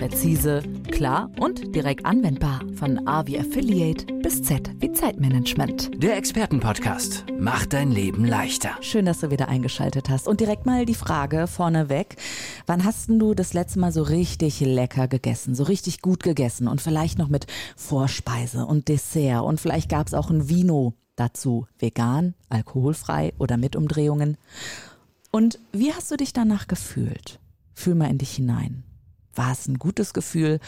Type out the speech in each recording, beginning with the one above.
Präzise, klar und direkt anwendbar. Von A wie Affiliate bis Z wie Zeitmanagement. Der Expertenpodcast macht dein Leben leichter. Schön, dass du wieder eingeschaltet hast. Und direkt mal die Frage vorneweg. Wann hast du das letzte Mal so richtig lecker gegessen, so richtig gut gegessen und vielleicht noch mit Vorspeise und Dessert und vielleicht gab es auch ein Vino dazu, vegan, alkoholfrei oder mit Umdrehungen. Und wie hast du dich danach gefühlt? Fühl mal in dich hinein. War es ein gutes Gefühl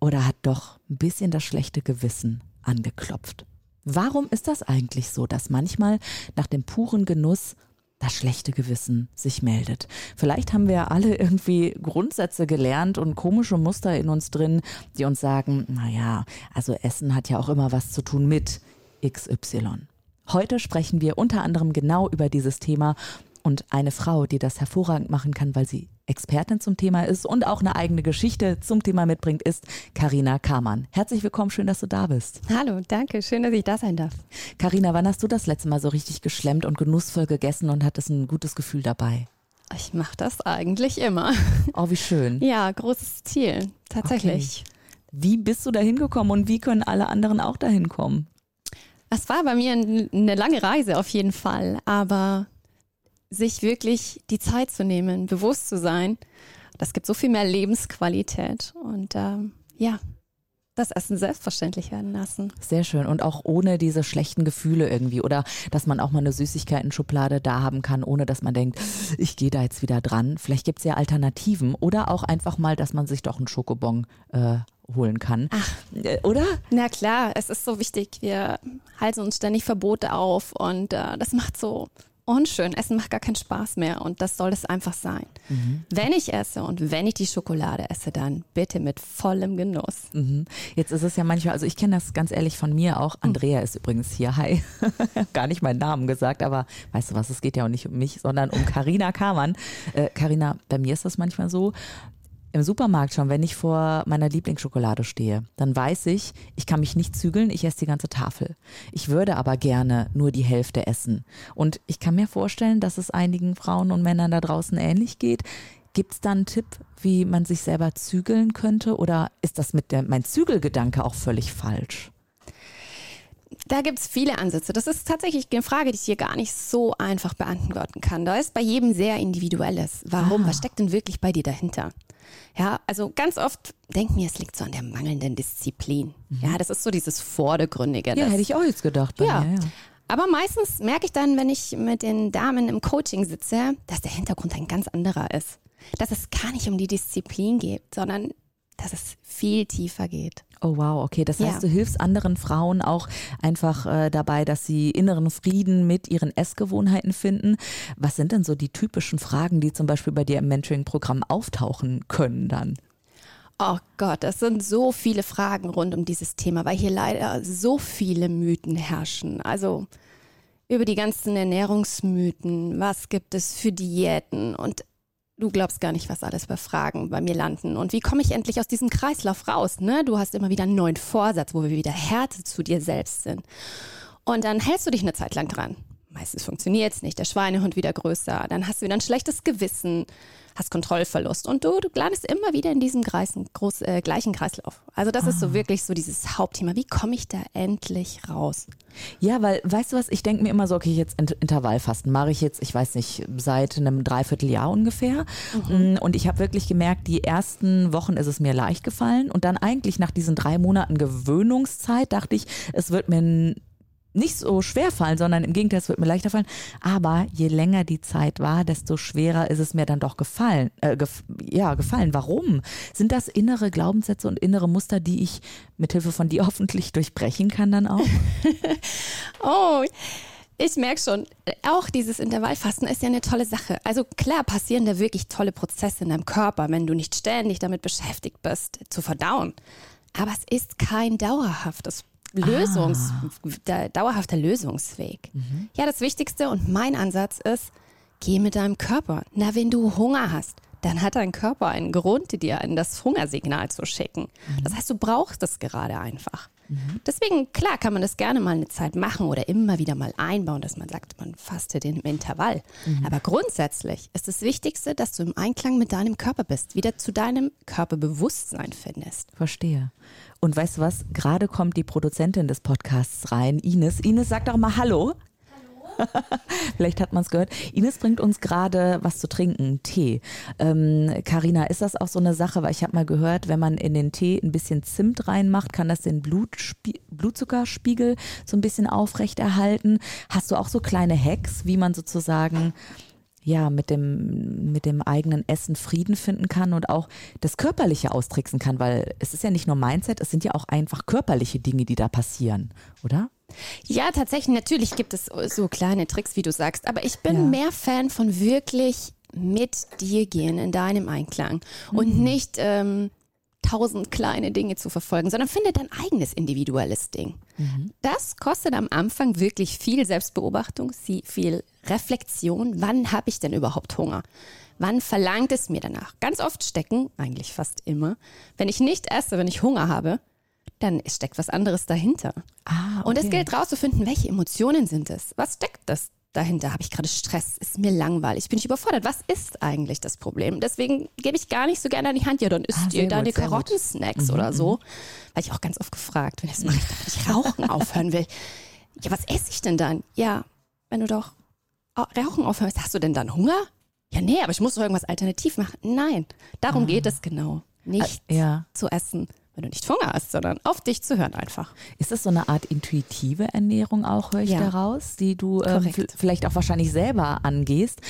oder hat doch ein bisschen das schlechte Gewissen angeklopft? Warum ist das eigentlich so, dass manchmal nach dem puren Genuss das schlechte Gewissen sich meldet. Vielleicht haben wir alle irgendwie Grundsätze gelernt und komische Muster in uns drin, die uns sagen, naja, also Essen hat ja auch immer was zu tun mit XY. Heute sprechen wir unter anderem genau über dieses Thema und eine Frau, die das hervorragend machen kann, weil sie Expertin zum Thema ist und auch eine eigene Geschichte zum Thema mitbringt, ist Karina Kamann. Herzlich willkommen, schön, dass du da bist. Hallo, danke, schön, dass ich da sein darf. Karina, wann hast du das letzte Mal so richtig geschlemmt und genussvoll gegessen und hattest ein gutes Gefühl dabei? Ich mache das eigentlich immer. Oh, wie schön. Ja, großes Ziel, tatsächlich. Okay. Wie bist du da hingekommen und wie können alle anderen auch dahin kommen? Es war bei mir eine lange Reise auf jeden Fall, aber sich wirklich die Zeit zu nehmen, bewusst zu sein, das gibt so viel mehr Lebensqualität und ähm, ja, das Essen selbstverständlich werden lassen. Sehr schön. Und auch ohne diese schlechten Gefühle irgendwie. Oder dass man auch mal eine Süßigkeiten-Schublade da haben kann, ohne dass man denkt, ich gehe da jetzt wieder dran. Vielleicht gibt es ja Alternativen. Oder auch einfach mal, dass man sich doch einen Schokobon äh, holen kann. Ach, äh, oder? Na klar, es ist so wichtig. Wir halten uns ständig Verbote auf und äh, das macht so unschön. Essen macht gar keinen Spaß mehr und das soll es einfach sein. Mhm. Wenn ich esse und wenn ich die Schokolade esse, dann bitte mit vollem Genuss. Mhm. Jetzt ist es ja manchmal, also ich kenne das ganz ehrlich von mir auch. Andrea ist übrigens hier. Hi. gar nicht meinen Namen gesagt, aber weißt du was, es geht ja auch nicht um mich, sondern um Karina Kamann. Karina, äh, bei mir ist das manchmal so, im Supermarkt schon, wenn ich vor meiner Lieblingsschokolade stehe, dann weiß ich, ich kann mich nicht zügeln, ich esse die ganze Tafel. Ich würde aber gerne nur die Hälfte essen. Und ich kann mir vorstellen, dass es einigen Frauen und Männern da draußen ähnlich geht. Gibt es da einen Tipp, wie man sich selber zügeln könnte? Oder ist das mit der, mein Zügelgedanke auch völlig falsch? Da gibt es viele Ansätze. Das ist tatsächlich eine Frage, die ich hier gar nicht so einfach beantworten kann. Da ist bei jedem sehr individuelles. Warum? Ah. Was steckt denn wirklich bei dir dahinter? Ja, also ganz oft denken wir, es liegt so an der mangelnden Disziplin. Mhm. Ja, das ist so dieses Vordergründige. Ja, hätte ich auch jetzt gedacht. ja. Mir, ja. Aber meistens merke ich dann, wenn ich mit den Damen im Coaching sitze, dass der Hintergrund ein ganz anderer ist. Dass es gar nicht um die Disziplin geht, sondern dass es viel tiefer geht. Oh wow, okay. Das heißt, ja. du hilfst anderen Frauen auch einfach äh, dabei, dass sie inneren Frieden mit ihren Essgewohnheiten finden. Was sind denn so die typischen Fragen, die zum Beispiel bei dir im Mentoring-Programm auftauchen können dann? Oh Gott, das sind so viele Fragen rund um dieses Thema, weil hier leider so viele Mythen herrschen. Also über die ganzen Ernährungsmythen, was gibt es für Diäten und du glaubst gar nicht, was alles bei Fragen bei mir landen. Und wie komme ich endlich aus diesem Kreislauf raus? Ne? Du hast immer wieder einen neuen Vorsatz, wo wir wieder Härte zu dir selbst sind. Und dann hältst du dich eine Zeit lang dran. Meistens funktioniert es nicht, der Schweinehund wieder größer, dann hast du wieder ein schlechtes Gewissen, hast Kontrollverlust und du, du landest immer wieder in diesem Kreis, groß, äh, gleichen Kreislauf. Also das ah. ist so ah. wirklich so dieses Hauptthema. Wie komme ich da endlich raus? Ja, weil, weißt du was, ich denke mir immer so, okay, jetzt Intervallfasten mache ich jetzt, ich weiß nicht, seit einem Dreivierteljahr ungefähr. Mhm. Mm, und ich habe wirklich gemerkt, die ersten Wochen ist es mir leicht gefallen und dann eigentlich nach diesen drei Monaten Gewöhnungszeit dachte ich, es wird mir nicht so schwer fallen, sondern im Gegenteil, es wird mir leichter fallen. Aber je länger die Zeit war, desto schwerer ist es mir dann doch gefallen. Äh, gef ja, gefallen. Warum? Sind das innere Glaubenssätze und innere Muster, die ich mithilfe von dir hoffentlich durchbrechen kann dann auch? oh. Ich merke schon, auch dieses Intervallfasten ist ja eine tolle Sache. Also klar passieren da wirklich tolle Prozesse in deinem Körper, wenn du nicht ständig damit beschäftigt bist, zu verdauen. Aber es ist kein dauerhaftes Lösungs, ah. dauerhafter Lösungsweg. Mhm. Ja, das Wichtigste und mein Ansatz ist, geh mit deinem Körper. Na, wenn du Hunger hast, dann hat dein Körper einen Grund, dir das Hungersignal zu schicken. Mhm. Das heißt, du brauchst es gerade einfach. Mhm. Deswegen, klar, kann man das gerne mal eine Zeit machen oder immer wieder mal einbauen, dass man sagt, man fastet einem Intervall. Mhm. Aber grundsätzlich ist das Wichtigste, dass du im Einklang mit deinem Körper bist, wieder zu deinem Körperbewusstsein findest. Verstehe. Und weißt du was? Gerade kommt die Produzentin des Podcasts rein, Ines. Ines, sag doch mal Hallo. Vielleicht hat man es gehört. Ines bringt uns gerade was zu trinken, Tee. Karina, ähm, ist das auch so eine Sache, weil ich habe mal gehört, wenn man in den Tee ein bisschen Zimt reinmacht, kann das den Blutzuckerspiegel so ein bisschen aufrechterhalten. Hast du auch so kleine Hacks, wie man sozusagen ja, mit dem, mit dem eigenen Essen Frieden finden kann und auch das Körperliche austricksen kann, weil es ist ja nicht nur Mindset, es sind ja auch einfach körperliche Dinge, die da passieren, oder? Ja, tatsächlich, natürlich gibt es so kleine Tricks, wie du sagst, aber ich bin ja. mehr Fan von wirklich mit dir gehen in deinem Einklang mhm. und nicht ähm, tausend kleine Dinge zu verfolgen, sondern finde dein eigenes individuelles Ding. Mhm. Das kostet am Anfang wirklich viel Selbstbeobachtung, viel Reflexion. Wann habe ich denn überhaupt Hunger? Wann verlangt es mir danach? Ganz oft stecken, eigentlich fast immer, wenn ich nicht esse, wenn ich Hunger habe, dann steckt was anderes dahinter. Ah, okay. Und es gilt rauszufinden, welche Emotionen sind es? Was steckt das dahinter? Habe ich gerade Stress? Ist mir langweilig? Bin ich überfordert? Was ist eigentlich das Problem? Deswegen gebe ich gar nicht so gerne an die Hand, ja, dann isst ah, ihr deine Karottensnacks mhm, oder so. Mhm. Weil ich auch ganz oft gefragt, wenn ich das mache, wenn ich Rauchen aufhören will. Ja, was esse ich denn dann? Ja, wenn du doch Rauchen aufhörst, hast du denn dann Hunger? Ja, nee, aber ich muss doch irgendwas alternativ machen. Nein, darum ah. geht es genau. Nicht äh, ja. zu essen, wenn du nicht Hunger hast, sondern auf dich zu hören einfach. Ist das so eine Art intuitive Ernährung auch, höre ich ja. daraus, die du ähm, vielleicht auch wahrscheinlich selber angehst?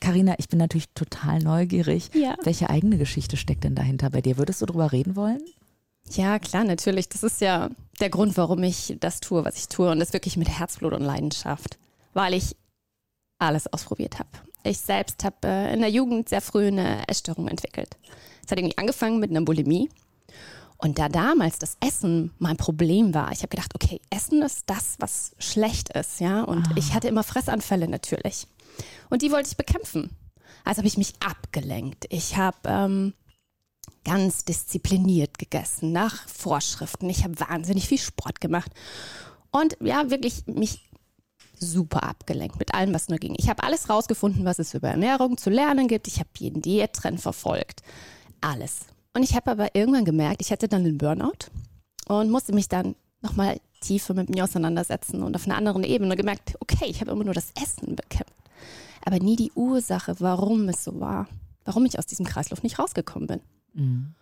Karina, äh, ich bin natürlich total neugierig. Ja. Welche eigene Geschichte steckt denn dahinter bei dir? Würdest du darüber reden wollen? Ja, klar, natürlich. Das ist ja der Grund, warum ich das tue, was ich tue. Und das wirklich mit Herzblut und Leidenschaft. Weil ich alles ausprobiert habe. Ich selbst habe äh, in der Jugend sehr früh eine Essstörung entwickelt. Es hat irgendwie angefangen mit einer Bulimie. Und da damals das Essen mein Problem war, ich habe gedacht, okay, Essen ist das, was schlecht ist, ja. Und ah. ich hatte immer Fressanfälle natürlich. Und die wollte ich bekämpfen. Also habe ich mich abgelenkt. Ich habe ähm, ganz diszipliniert gegessen, nach Vorschriften. Ich habe wahnsinnig viel Sport gemacht. Und ja, wirklich mich super abgelenkt mit allem, was nur ging. Ich habe alles rausgefunden, was es über Ernährung zu lernen gibt. Ich habe jeden Diättrend verfolgt. Alles. Und ich habe aber irgendwann gemerkt, ich hätte dann einen Burnout und musste mich dann nochmal tiefer mit mir auseinandersetzen und auf einer anderen Ebene gemerkt, okay, ich habe immer nur das Essen bekämpft, aber nie die Ursache, warum es so war, warum ich aus diesem Kreislauf nicht rausgekommen bin. Mhm.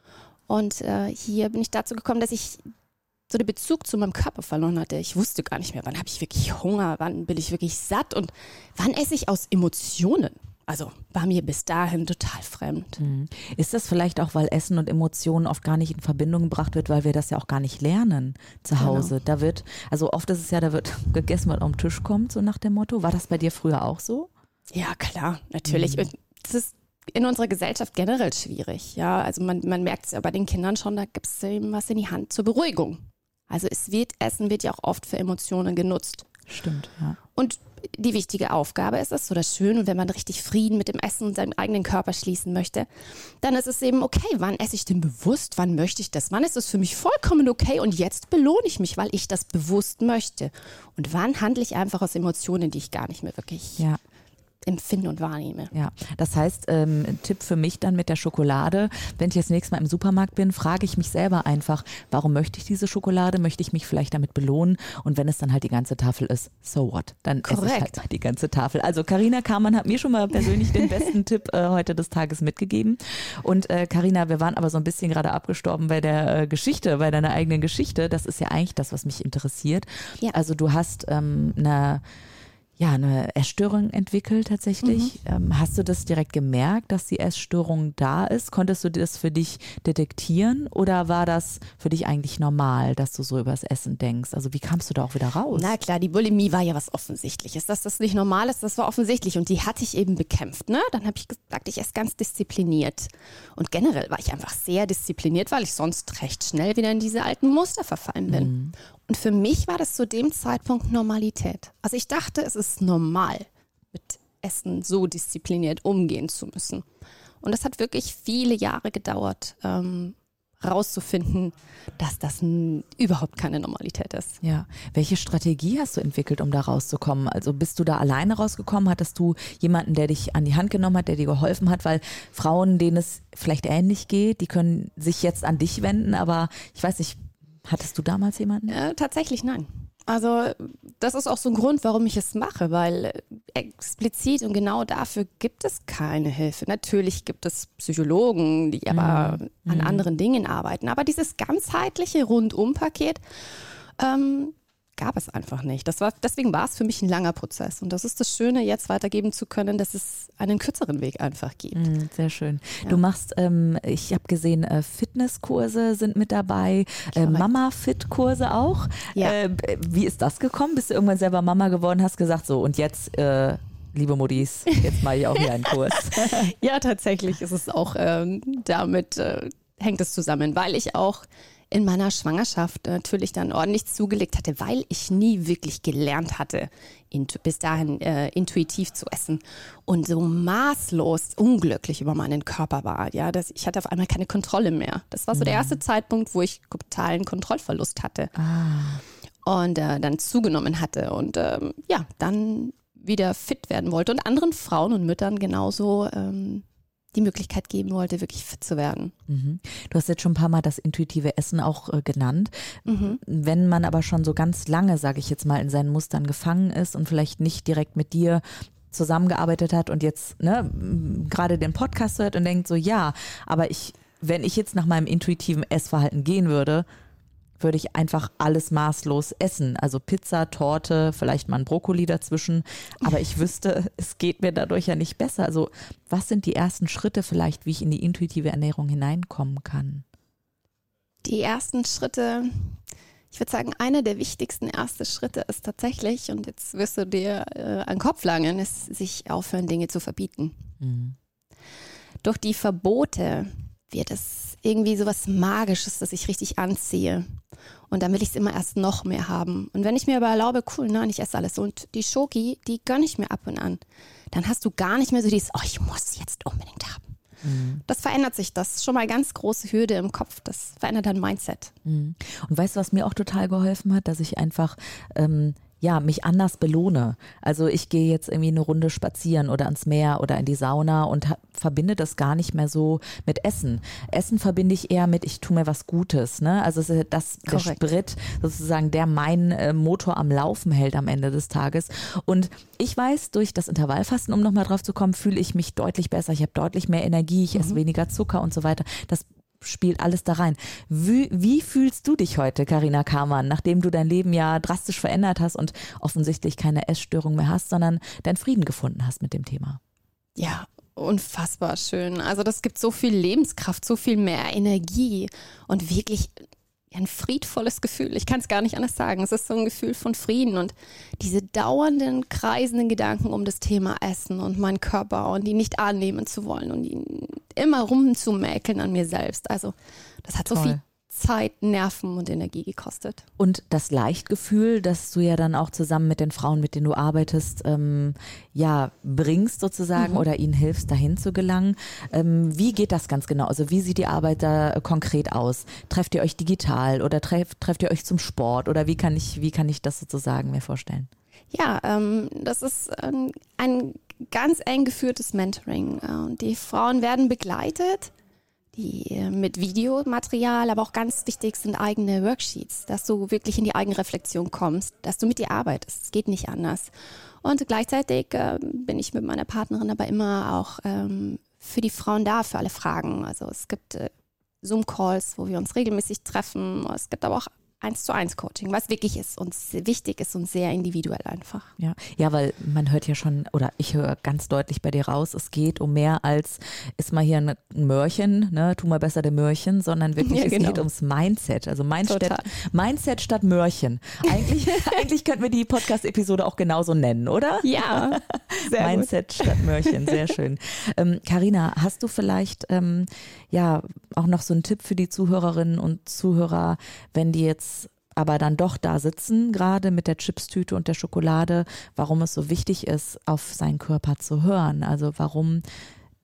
Und äh, hier bin ich dazu gekommen, dass ich so den Bezug zu meinem Körper verloren hatte. Ich wusste gar nicht mehr, wann habe ich wirklich Hunger, wann bin ich wirklich satt und wann esse ich aus Emotionen. Also war mir bis dahin total fremd. Mhm. Ist das vielleicht auch, weil Essen und Emotionen oft gar nicht in Verbindung gebracht wird, weil wir das ja auch gar nicht lernen zu genau. Hause? Genau. Da wird, also oft ist es ja, da wird gegessen, was am Tisch kommt, so nach dem Motto. War das bei dir früher auch so? Ja, klar, natürlich. Mhm. Das ist in unserer Gesellschaft generell schwierig. Ja, also man, man merkt es ja bei den Kindern schon, da gibt es eben was in die Hand zur Beruhigung. Also es wird, Essen wird ja auch oft für Emotionen genutzt. Stimmt, ja. Und die wichtige Aufgabe ist es, so das Schön. Und wenn man richtig Frieden mit dem Essen und seinem eigenen Körper schließen möchte, dann ist es eben okay, wann esse ich denn bewusst, wann möchte ich das, wann ist es für mich vollkommen okay und jetzt belohne ich mich, weil ich das bewusst möchte. Und wann handle ich einfach aus Emotionen, die ich gar nicht mehr wirklich ja empfinde und wahrnehme. Ja, das heißt, ähm, Tipp für mich dann mit der Schokolade, wenn ich das nächste Mal im Supermarkt bin, frage ich mich selber einfach, warum möchte ich diese Schokolade? Möchte ich mich vielleicht damit belohnen? Und wenn es dann halt die ganze Tafel ist, so what? Dann Korrekt. esse ich halt die ganze Tafel. Also Karina Kamann hat mir schon mal persönlich den besten Tipp äh, heute des Tages mitgegeben. Und Karina, äh, wir waren aber so ein bisschen gerade abgestorben bei der äh, Geschichte, bei deiner eigenen Geschichte. Das ist ja eigentlich das, was mich interessiert. Ja. Also du hast ähm, eine ja, eine Essstörung entwickelt tatsächlich. Mhm. Ähm, hast du das direkt gemerkt, dass die Essstörung da ist? Konntest du das für dich detektieren oder war das für dich eigentlich normal, dass du so über das Essen denkst? Also wie kamst du da auch wieder raus? Na klar, die Bulimie war ja was Offensichtliches. Dass das nicht normal ist, das war offensichtlich und die hatte ich eben bekämpft. Ne? Dann habe ich gesagt, ich esse ganz diszipliniert. Und generell war ich einfach sehr diszipliniert, weil ich sonst recht schnell wieder in diese alten Muster verfallen bin. Mhm. Und für mich war das zu dem Zeitpunkt Normalität. Also ich dachte, es ist normal, mit Essen so diszipliniert umgehen zu müssen. Und das hat wirklich viele Jahre gedauert. Ähm, rauszufinden, dass das überhaupt keine Normalität ist. Ja. Welche Strategie hast du entwickelt, um da rauszukommen? Also bist du da alleine rausgekommen? Hattest du jemanden, der dich an die Hand genommen hat, der dir geholfen hat? Weil Frauen, denen es vielleicht ähnlich geht, die können sich jetzt an dich wenden, aber ich weiß nicht, hattest du damals jemanden? Äh, tatsächlich nein. Also das ist auch so ein Grund, warum ich es mache, weil explizit und genau dafür gibt es keine Hilfe. Natürlich gibt es Psychologen, die aber mhm. an anderen Dingen arbeiten, aber dieses ganzheitliche Rundumpaket ähm, gab es einfach nicht. Das war, deswegen war es für mich ein langer Prozess. Und das ist das Schöne, jetzt weitergeben zu können, dass es einen kürzeren Weg einfach gibt. Mm, sehr schön. Ja. Du machst, ähm, ich habe gesehen, äh, Fitnesskurse sind mit dabei, äh, Mama-Fit-Kurse auch. Ja. Äh, wie ist das gekommen? Bist du irgendwann selber Mama geworden, hast gesagt, so und jetzt äh, liebe Muddis, jetzt mache ich auch hier einen Kurs. ja, tatsächlich ist es auch ähm, damit, äh, hängt es zusammen, weil ich auch in meiner Schwangerschaft natürlich dann ordentlich zugelegt hatte, weil ich nie wirklich gelernt hatte, bis dahin äh, intuitiv zu essen und so maßlos unglücklich über meinen Körper war. Ja, dass ich hatte auf einmal keine Kontrolle mehr. Das war so der mhm. erste Zeitpunkt, wo ich totalen Kontrollverlust hatte ah. und äh, dann zugenommen hatte und ähm, ja, dann wieder fit werden wollte und anderen Frauen und Müttern genauso ähm, die Möglichkeit geben wollte, wirklich fit zu werden. Mhm. Du hast jetzt schon ein paar Mal das intuitive Essen auch äh, genannt. Mhm. Wenn man aber schon so ganz lange, sage ich jetzt mal, in seinen Mustern gefangen ist und vielleicht nicht direkt mit dir zusammengearbeitet hat und jetzt ne, gerade den Podcast hört und denkt so, ja, aber ich, wenn ich jetzt nach meinem intuitiven Essverhalten gehen würde, würde ich einfach alles maßlos essen. Also Pizza, Torte, vielleicht mal ein Brokkoli dazwischen. Aber ich wüsste, es geht mir dadurch ja nicht besser. Also was sind die ersten Schritte vielleicht, wie ich in die intuitive Ernährung hineinkommen kann? Die ersten Schritte, ich würde sagen, einer der wichtigsten ersten Schritte ist tatsächlich, und jetzt wirst du dir äh, an den Kopf langen, ist, sich aufhören, Dinge zu verbieten. Mhm. Durch die Verbote wird es irgendwie so was Magisches, das ich richtig anziehe. Und dann will ich es immer erst noch mehr haben. Und wenn ich mir aber erlaube, cool, nein, ich esse alles. Und die Schoki, die gönne ich mir ab und an. Dann hast du gar nicht mehr so dieses, oh, ich muss jetzt unbedingt haben. Mhm. Das verändert sich. Das ist schon mal ganz große Hürde im Kopf. Das verändert dein Mindset. Mhm. Und weißt du, was mir auch total geholfen hat, dass ich einfach ähm, ja, mich anders belohne. Also ich gehe jetzt irgendwie eine Runde spazieren oder ans Meer oder in die Sauna und verbinde das gar nicht mehr so mit Essen. Essen verbinde ich eher mit, ich tue mir was Gutes. Ne? Also das, der Sprit sozusagen, der meinen äh, Motor am Laufen hält am Ende des Tages. Und ich weiß, durch das Intervallfasten, um nochmal drauf zu kommen, fühle ich mich deutlich besser. Ich habe deutlich mehr Energie, ich mhm. esse weniger Zucker und so weiter. Das spielt alles da rein. Wie, wie fühlst du dich heute, Karina Kamann, nachdem du dein Leben ja drastisch verändert hast und offensichtlich keine Essstörung mehr hast, sondern deinen Frieden gefunden hast mit dem Thema? Ja, unfassbar schön. Also das gibt so viel Lebenskraft, so viel mehr Energie und wirklich ein friedvolles Gefühl. Ich kann es gar nicht anders sagen. Es ist so ein Gefühl von Frieden und diese dauernden, kreisenden Gedanken um das Thema Essen und meinen Körper und die nicht annehmen zu wollen und ihn immer rumzumäkeln an mir selbst. Also das hat Toll. so viel Zeit, Nerven und Energie gekostet. Und das Leichtgefühl, das du ja dann auch zusammen mit den Frauen, mit denen du arbeitest, ähm, ja, bringst sozusagen mhm. oder ihnen hilfst, dahin zu gelangen. Ähm, wie geht das ganz genau? Also wie sieht die Arbeit da konkret aus? Trefft ihr euch digital oder treff, trefft ihr euch zum Sport oder wie kann ich, wie kann ich das sozusagen mir vorstellen? Ja, ähm, das ist ein ganz eng geführtes Mentoring. Äh, die Frauen werden begleitet die äh, mit Videomaterial, aber auch ganz wichtig sind eigene Worksheets, dass du wirklich in die Eigenreflexion kommst, dass du mit dir arbeitest. Es geht nicht anders. Und gleichzeitig äh, bin ich mit meiner Partnerin aber immer auch ähm, für die Frauen da, für alle Fragen. Also es gibt äh, Zoom-Calls, wo wir uns regelmäßig treffen. Es gibt aber auch eins zu eins Coaching, was wirklich ist und wichtig ist und sehr individuell einfach. Ja, ja, weil man hört ja schon, oder ich höre ganz deutlich bei dir raus, es geht um mehr als ist mal hier ein Mörchen, ne, tu mal besser der Mörchen, sondern wirklich, ja, genau. es geht ums Mindset. Also Mindset, Mindset statt Mörchen. Eigentlich, eigentlich könnten wir die Podcast-Episode auch genauso nennen, oder? Ja. Mindset gut. statt Mörchen, sehr schön. Karina, ähm, hast du vielleicht ähm, ja auch noch so einen Tipp für die Zuhörerinnen und Zuhörer, wenn die jetzt aber dann doch da sitzen, gerade mit der Chipstüte und der Schokolade, warum es so wichtig ist, auf seinen Körper zu hören. Also warum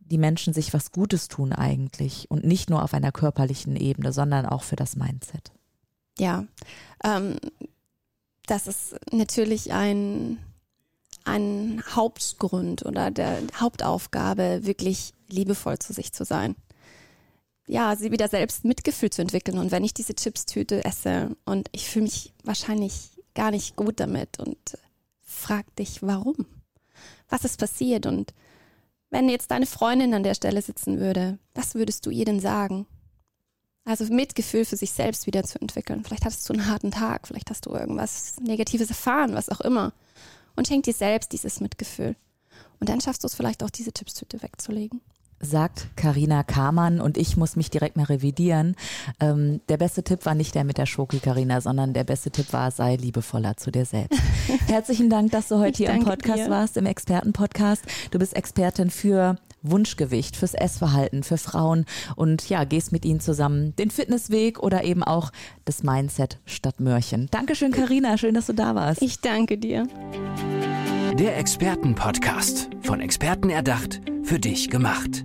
die Menschen sich was Gutes tun eigentlich und nicht nur auf einer körperlichen Ebene, sondern auch für das Mindset. Ja, ähm, das ist natürlich ein, ein Hauptgrund oder der Hauptaufgabe, wirklich liebevoll zu sich zu sein. Ja, sie wieder selbst Mitgefühl zu entwickeln. Und wenn ich diese Chipstüte esse und ich fühle mich wahrscheinlich gar nicht gut damit und frag dich, warum? Was ist passiert? Und wenn jetzt deine Freundin an der Stelle sitzen würde, was würdest du ihr denn sagen? Also Mitgefühl für sich selbst wieder zu entwickeln. Vielleicht hattest du einen harten Tag, vielleicht hast du irgendwas Negatives erfahren, was auch immer. Und schenk dir selbst dieses Mitgefühl. Und dann schaffst du es vielleicht auch, diese Chipstüte wegzulegen sagt Karina Kamann und ich muss mich direkt mal revidieren. Ähm, der beste Tipp war nicht der mit der Schoki, Karina, sondern der beste Tipp war, sei liebevoller zu dir selbst. Herzlichen Dank, dass du heute ich hier im Podcast dir. warst, im Expertenpodcast. Du bist Expertin für Wunschgewicht, fürs Essverhalten, für Frauen und ja, gehst mit ihnen zusammen den Fitnessweg oder eben auch das Mindset statt Mörchen. Dankeschön, Karina, schön, dass du da warst. Ich danke dir. Der Expertenpodcast, von Experten erdacht, für dich gemacht.